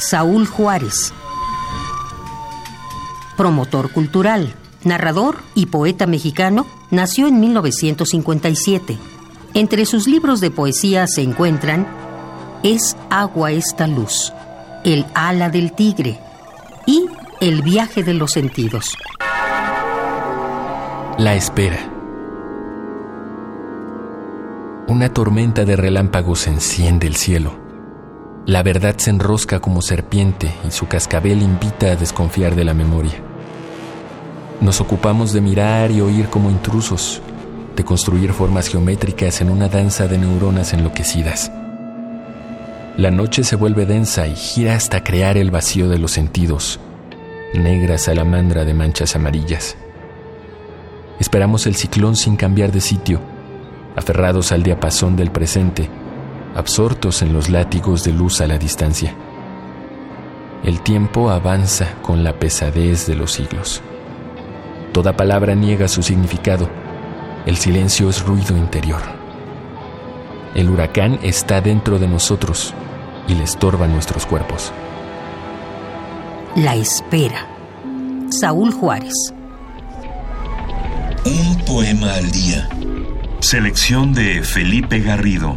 Saúl Juárez. Promotor cultural, narrador y poeta mexicano, nació en 1957. Entre sus libros de poesía se encuentran Es agua esta luz, El ala del tigre y El viaje de los sentidos. La espera. Una tormenta de relámpagos enciende el cielo. La verdad se enrosca como serpiente y su cascabel invita a desconfiar de la memoria. Nos ocupamos de mirar y oír como intrusos, de construir formas geométricas en una danza de neuronas enloquecidas. La noche se vuelve densa y gira hasta crear el vacío de los sentidos, negra salamandra de manchas amarillas. Esperamos el ciclón sin cambiar de sitio, aferrados al diapasón del presente, absortos en los látigos de luz a la distancia. El tiempo avanza con la pesadez de los siglos. Toda palabra niega su significado. El silencio es ruido interior. El huracán está dentro de nosotros y le estorba nuestros cuerpos. La espera. Saúl Juárez. Un poema al día. Selección de Felipe Garrido.